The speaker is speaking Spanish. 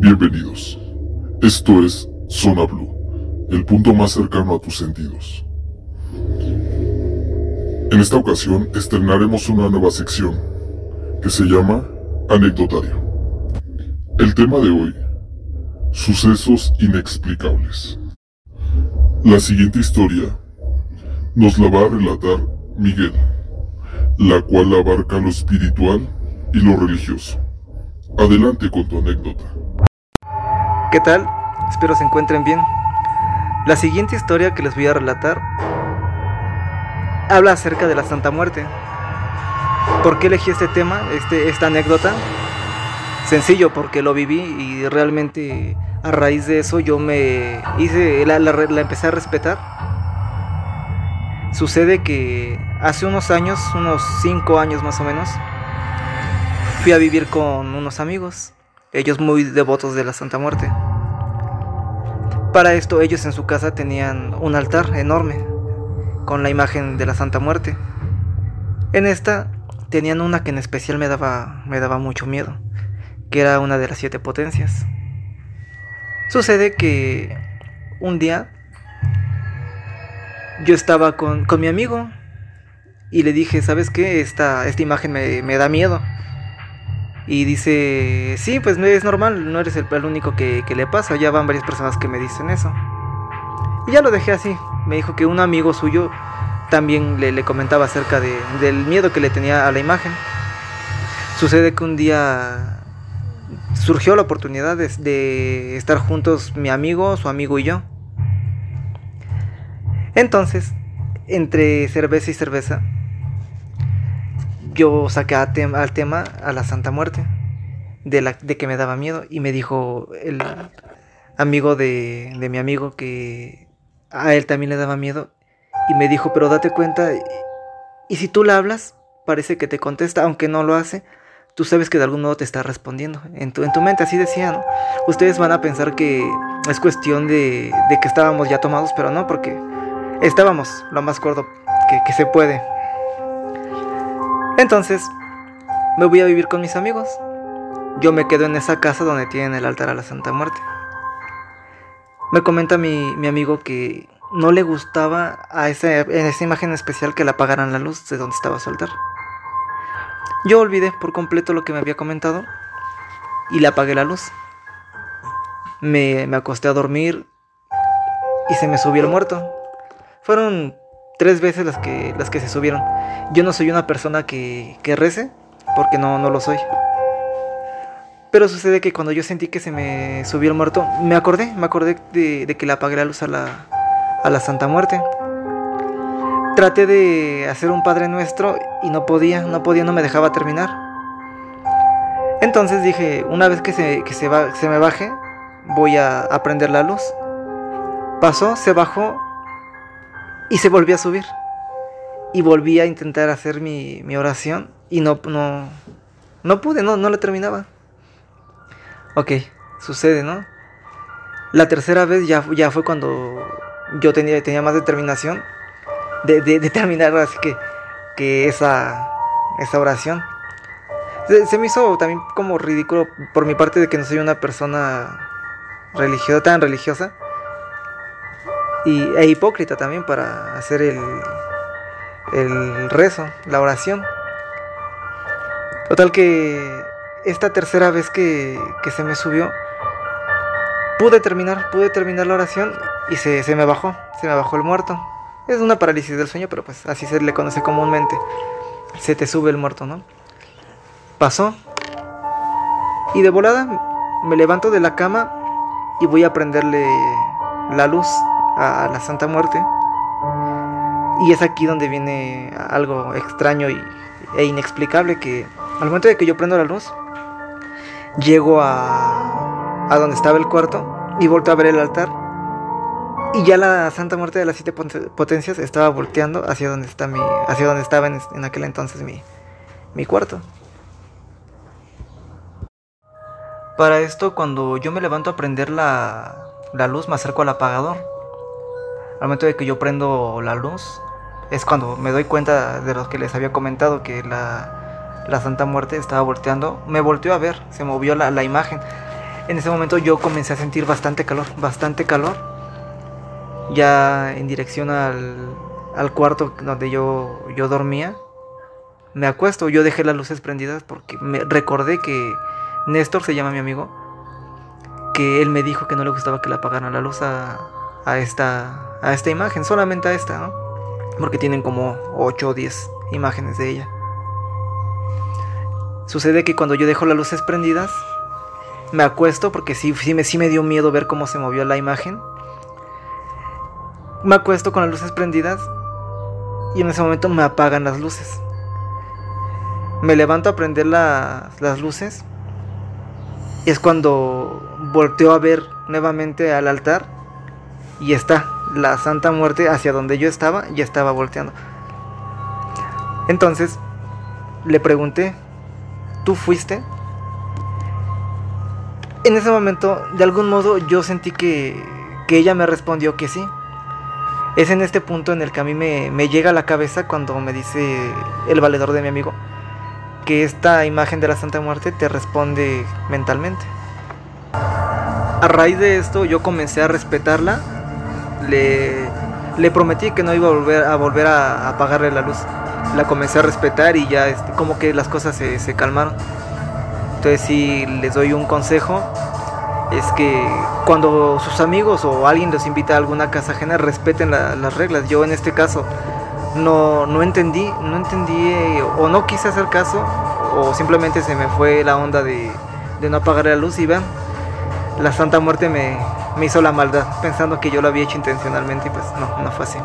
Bienvenidos. Esto es Zona Blue, el punto más cercano a tus sentidos. En esta ocasión estrenaremos una nueva sección que se llama Anecdotario. El tema de hoy, sucesos inexplicables. La siguiente historia nos la va a relatar Miguel, la cual abarca lo espiritual y lo religioso. Adelante con tu anécdota. ¿Qué tal? Espero se encuentren bien. La siguiente historia que les voy a relatar habla acerca de la Santa Muerte. ¿Por qué elegí este tema, este, esta anécdota? Sencillo, porque lo viví y realmente a raíz de eso yo me hice, la, la empecé a respetar. Sucede que hace unos años, unos 5 años más o menos, fui a vivir con unos amigos, ellos muy devotos de la Santa Muerte. Para esto ellos en su casa tenían un altar enorme con la imagen de la Santa Muerte. En esta tenían una que en especial me daba, me daba mucho miedo, que era una de las siete potencias. Sucede que un día yo estaba con, mi amigo y le dije, ¿sabes qué? Esta, esta imagen me, me da miedo. Y dice, sí, pues es normal, no eres el, único que, le pasa, ya van varias personas que me dicen eso. Y ya lo dejé así. Me dijo que un amigo suyo también le, comentaba acerca del miedo que le tenía a la imagen. Sucede que un día surgió la oportunidad de estar juntos mi amigo, su amigo y yo. Entonces, entre cerveza y cerveza, yo saqué al tema a la Santa Muerte, de, que me daba miedo, y me dijo el amigo de, mi amigo que a él también le daba miedo, y me dijo, pero date cuenta, y si tú le hablas, parece que te contesta, aunque no lo hace, tú sabes que de algún modo te está respondiendo. En tu, en tu mente, así decía, ¿no? Ustedes van a pensar que es cuestión de, de que estábamos ya tomados, pero no, porque estábamos lo más corto que, que se puede. Entonces, me voy a vivir con mis amigos. Yo me quedo en esa casa donde tienen el altar a la Santa Muerte. Me comenta mi, amigo que no le gustaba a esa, esa imagen especial que le apagaran la luz de donde estaba su altar. Yo olvidé por completo lo que me había comentado y le apagué la luz. Me, me acosté a dormir y se me subió el muerto. Fueron tres veces las que, las que se subieron. Yo no soy una persona que, que rece, porque no, no lo soy. Pero sucede que cuando yo sentí que se me subió el muerto, me acordé, me acordé de, que le apagué la luz a la, a la Santa Muerte. Traté de hacer un Padre Nuestro y no podía, no podía, no me dejaba terminar. Entonces dije, una vez que se, que se, va, se me baje, voy a, a prender la luz. Pasó, se bajó y se volvió a subir. Y volví a intentar hacer mi, oración y no, no, no pude, no, no la terminaba. Ok, sucede, ¿no? La tercera vez ya, ya fue cuando yo tenía, tenía más determinación de, de, terminar así que, que esa, esa oración. Se, se, me hizo también como ridículo por mi parte de que no soy una persona religiosa, tan religiosa y, e hipócrita también para hacer el, el rezo, la oración. Total que esta tercera vez que, que, se me subió, pude terminar, pude terminar la oración y se, se me bajó, se me bajó el muerto. Es una parálisis del sueño, pero pues así se le conoce comúnmente. Se te sube el muerto, ¿no? Pasó. Y de volada me levanto de la cama y voy a prenderle la luz a la Santa Muerte. Y es aquí donde viene algo extraño y, e inexplicable que al momento de que yo prendo la luz, llego a, a donde estaba el cuarto y volto a ver el altar. Y ya la Santa Muerte de las siete potencias estaba volteando hacia donde está mi, hacia donde estaba en, en aquel entonces mi, mi cuarto. Para esto, cuando yo me levanto a prender la, la luz, me acerco al apagador al momento de que yo prendo la luz, es cuando me doy cuenta de lo que les había comentado, que la, Santa Muerte estaba volteando. Me volteó a ver, se movió la, imagen. En ese momento yo comencé a sentir bastante calor, bastante calor. Ya en dirección al, al cuarto donde yo, yo dormía. Me acuesto, yo dejé las luces prendidas porque me recordé que Néstor se llama mi amigo. Que él me dijo que no le gustaba que le apagaran la luz a, a esta, a esta imagen, solamente a esta. Porque tienen como 8 o 10 imágenes de ella. Sucede que cuando yo dejo las luces prendidas, me acuesto porque sí, sí, me, sí me dio miedo ver cómo se movió la imagen. Me acuesto con las luces prendidas y en ese momento me apagan las luces. Me levanto a prender las luces y es cuando volteo a ver nuevamente al altar y está la Santa Muerte hacia donde yo estaba y estaba volteando. Entonces le pregunté ¿tú fuiste? En ese momento, de algún modo, yo sentí que, que ella me respondió que sí. Es en este punto en el que a mí me, me llega a la cabeza cuando me dice el valedor de mi amigo que esta imagen de la Santa Muerte te responde mentalmente. A raíz de esto yo comencé a respetarla, le, le prometí que no iba a volver a, volver a apagarle la luz la comencé a respetar y ya este, como que las cosas se, se calmaron. Entonces si les doy un consejo, es que cuando sus amigos o alguien los invita a alguna casa ajena, respeten las reglas. Yo en este caso no, no entendí, no entendí o no quise hacer caso o simplemente se me fue la onda de, de no apagar la luz y vean, la Santa Muerte me, me hizo la maldad pensando que yo lo había hecho intencionalmente y pues no, no fue así.